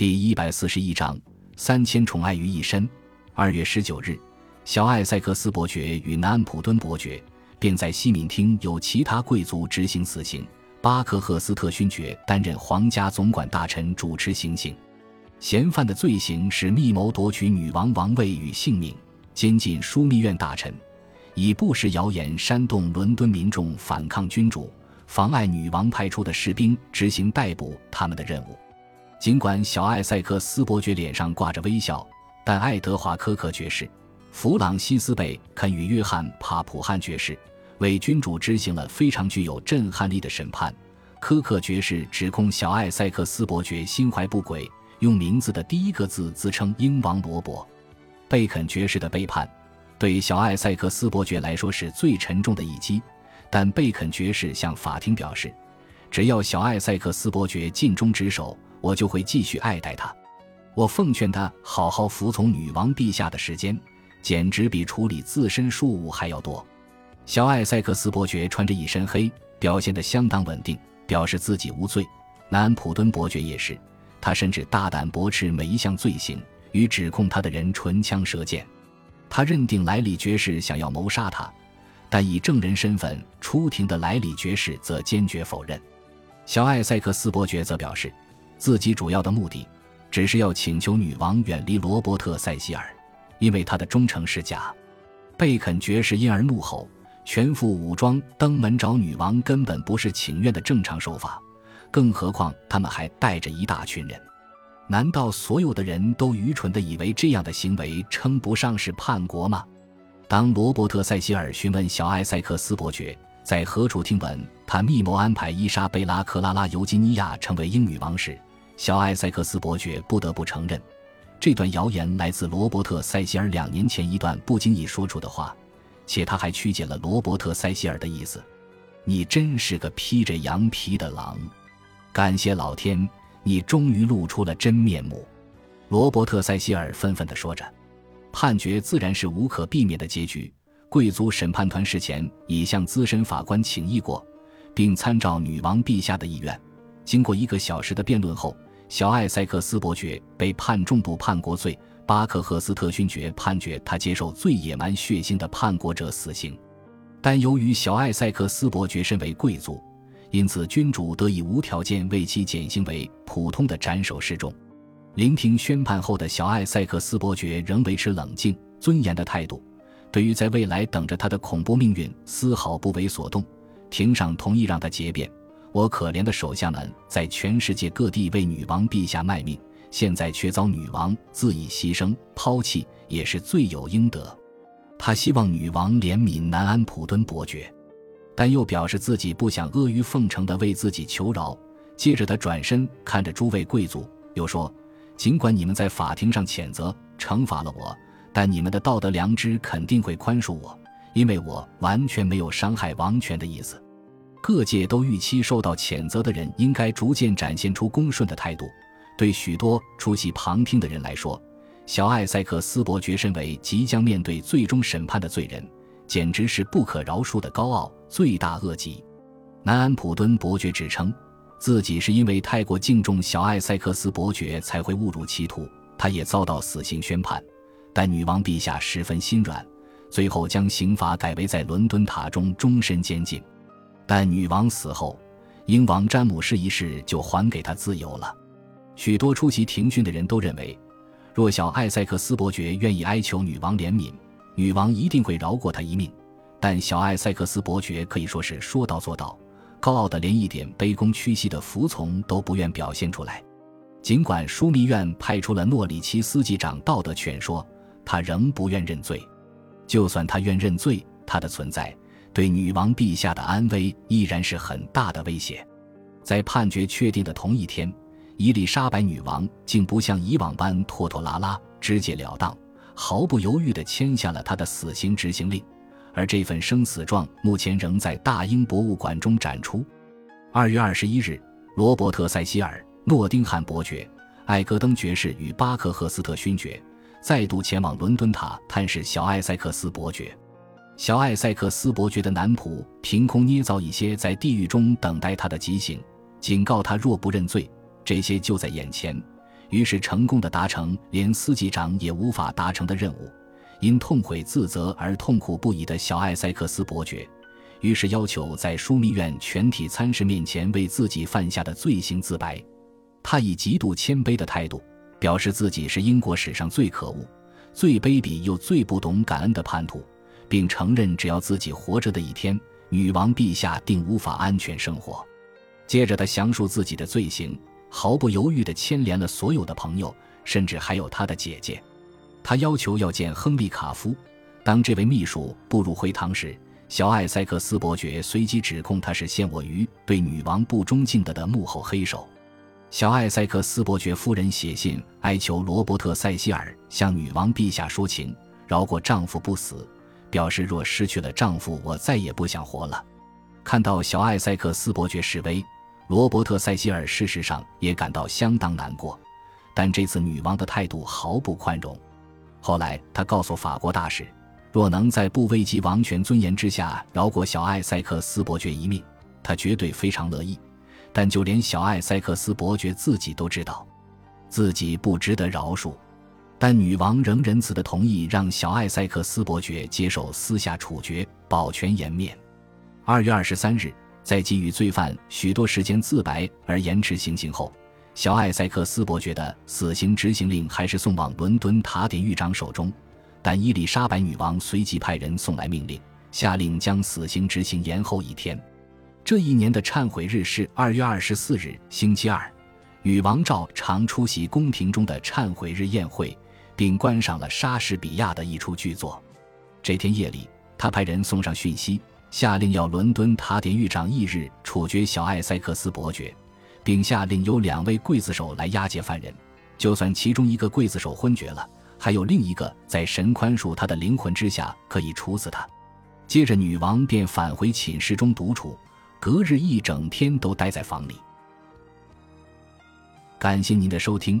第一百四十一章三千宠爱于一身。二月十九日，小艾塞克斯伯爵与南安普敦伯爵便在西敏厅由其他贵族执行死刑，巴克赫斯特勋爵担任皇家总管大臣，主持行刑。嫌犯的罪行是密谋夺取女王王位与性命，监禁枢密院大臣，以不实谣言煽动伦敦民众反抗君主，妨碍女王派出的士兵执行逮捕他们的任务。尽管小艾塞克斯伯爵脸上挂着微笑，但爱德华科克爵士、弗朗西斯贝肯与约翰帕普汉爵士为君主执行了非常具有震撼力的审判。科克爵士指控小艾塞克斯伯爵心怀不轨，用名字的第一个字自称英王罗伯。贝肯爵士的背叛对小艾塞克斯伯爵来说是最沉重的一击，但贝肯爵士向法庭表示，只要小艾塞克斯伯爵尽忠职守。我就会继续爱戴他。我奉劝他好好服从女王陛下的时间，简直比处理自身庶务还要多。小艾塞克斯伯爵穿着一身黑，表现得相当稳定，表示自己无罪。南安普敦伯爵也是，他甚至大胆驳斥每一项罪行，与指控他的人唇枪舌剑。他认定莱里爵士想要谋杀他，但以证人身份出庭的莱里爵士则坚决否认。小艾塞克斯伯爵则表示。自己主要的目的，只是要请求女王远离罗伯特·塞西尔，因为他的忠诚是假。贝肯爵士因而怒吼：“全副武装登门找女王，根本不是请愿的正常手法，更何况他们还带着一大群人。难道所有的人都愚蠢地以为这样的行为称不上是叛国吗？”当罗伯特·塞西尔询问小艾塞克斯伯爵在何处听闻他密谋安排伊莎贝拉·克拉拉·尤金尼亚成为英女王时，小艾塞克斯伯爵不得不承认，这段谣言来自罗伯特·塞西尔两年前一段不经意说出的话，且他还曲解了罗伯特·塞西尔的意思。你真是个披着羊皮的狼！感谢老天，你终于露出了真面目。罗伯特·塞西尔愤愤地说着。判决自然是无可避免的结局。贵族审判团事前已向资深法官请议过，并参照女王陛下的意愿，经过一个小时的辩论后。小艾塞克斯伯爵被判重度叛国罪，巴克赫斯特勋爵判决他接受最野蛮血腥的叛国者死刑。但由于小艾塞克斯伯爵身为贵族，因此君主得以无条件为其减刑为普通的斩首示众。聆听宣判后的小艾塞克斯伯爵仍维持冷静、尊严的态度，对于在未来等着他的恐怖命运丝毫不为所动。庭上同意让他结辩。我可怜的手下们在全世界各地为女王陛下卖命，现在却遭女王自以牺牲抛弃，也是罪有应得。他希望女王怜悯南安普敦伯爵，但又表示自己不想阿谀奉承地为自己求饶。接着，他转身看着诸位贵族，又说：“尽管你们在法庭上谴责、惩罚了我，但你们的道德良知肯定会宽恕我，因为我完全没有伤害王权的意思。”各界都预期受到谴责的人应该逐渐展现出恭顺的态度。对许多出席旁听的人来说，小艾塞克斯伯爵身为即将面对最终审判的罪人，简直是不可饶恕的高傲，罪大恶极。南安普敦伯爵指称，自己是因为太过敬重小艾塞克斯伯爵才会误入歧途，他也遭到死刑宣判，但女王陛下十分心软，最后将刑罚改为在伦敦塔中终身监禁。但女王死后，英王詹姆士一世就还给他自由了。许多出席庭讯的人都认为，若小艾塞克斯伯爵愿意哀求女王怜悯，女王一定会饶过他一命。但小艾塞克斯伯爵可以说是说到做到，高傲的连一点卑躬屈膝的服从都不愿表现出来。尽管枢密院派出了诺里奇司机长道德劝说，他仍不愿认罪。就算他愿认罪，他的存在。对女王陛下的安危依然是很大的威胁。在判决确定的同一天，伊丽莎白女王竟不像以往般拖拖拉拉、直截了当，毫不犹豫地签下了她的死刑执行令。而这份生死状目前仍在大英博物馆中展出。二月二十一日，罗伯特·塞西尔、诺丁汉伯爵、艾格登爵士与巴克赫斯特勋爵再度前往伦敦塔探视小艾塞克斯伯爵。小艾塞克斯伯爵的男仆凭空捏造一些在地狱中等待他的极刑，警告他若不认罪，这些就在眼前。于是成功的达成连司机长也无法达成的任务。因痛悔自责而痛苦不已的小艾塞克斯伯爵，于是要求在枢密院全体参事面前为自己犯下的罪行自白。他以极度谦卑的态度，表示自己是英国史上最可恶、最卑鄙又最不懂感恩的叛徒，并承认只要自己活着的一天，女王陛下定无法安全生活。接着，他详述自己的罪行，毫不犹豫地牵连了所有的朋友，甚至还有他的姐姐。他要求要见亨利·卡夫。当这位秘书步入会堂时，小艾塞克斯伯爵随即指控他是陷我于对女王不忠敬的的幕后黑手。小艾塞克斯伯爵夫人写信哀求罗伯特·塞西尔向女王陛下说情，饶过丈夫不死，表示若失去了丈夫，我再也不想活了。看到小艾塞克斯伯爵示威，罗伯特·塞西尔事实上也感到相当难过，但这次女王的态度毫不宽容。后来，他告诉法国大使，若能在不危及王权尊严之下饶过小艾塞克斯伯爵一命，他绝对非常乐意。但就连小艾塞克斯伯爵自己都知道，自己不值得饶恕。但女王仍仁慈的同意让小艾塞克斯伯爵接受私下处决，保全颜面。二月二十三日，在给予罪犯许多时间自白而延迟行刑后。小艾塞克斯伯爵的死刑执行令还是送往伦敦塔典狱长手中，但伊丽莎白女王随即派人送来命令，下令将死刑执行延后一天。这一年的忏悔日是二月二十四日，星期二。女王照常出席宫廷中的忏悔日宴会，并观赏了莎士比亚的一出剧作。这天夜里，他派人送上讯息，下令要伦敦塔典狱长翌日处决小艾塞克斯伯爵。并下令由两位刽子手来押解犯人，就算其中一个刽子手昏厥了，还有另一个在神宽恕他的灵魂之下可以处死他。接着，女王便返回寝室中独处，隔日一整天都待在房里。感谢您的收听，